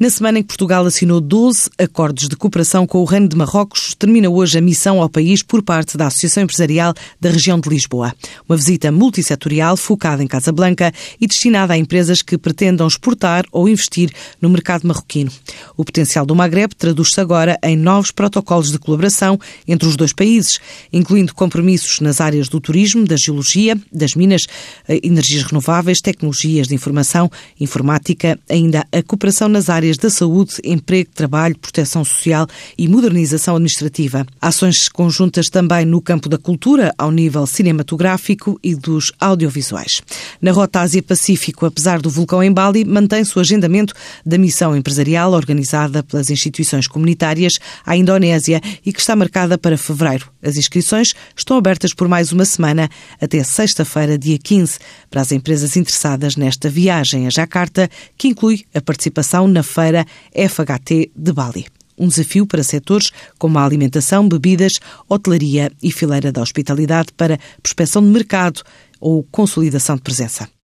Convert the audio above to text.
Na semana em que Portugal assinou 12 acordos de cooperação com o Reino de Marrocos, termina hoje a missão ao país por parte da Associação Empresarial da região de Lisboa. Uma visita multissetorial focada em Casablanca e destinada a empresas que pretendam exportar ou investir no mercado marroquino. O potencial do Magreb traduz-se agora em novos protocolos de colaboração entre os dois países, incluindo compromissos nas áreas do turismo, da geologia, das minas, eh, energias renováveis, tecnologias de informação, informática, ainda a cooperação nas áreas áreas da saúde, emprego, trabalho, proteção social e modernização administrativa. Ações conjuntas também no campo da cultura, ao nível cinematográfico e dos audiovisuais. Na Rota Ásia-Pacífico, apesar do vulcão em Bali, mantém-se o agendamento da missão empresarial organizada pelas instituições comunitárias à Indonésia e que está marcada para fevereiro. As inscrições estão abertas por mais uma semana, até sexta-feira, dia 15, para as empresas interessadas nesta viagem a Jacarta, que inclui a participação na feira FHT de Bali. Um desafio para setores como a alimentação, bebidas, hotelaria e fileira da hospitalidade para prospecção de mercado ou consolidação de presença.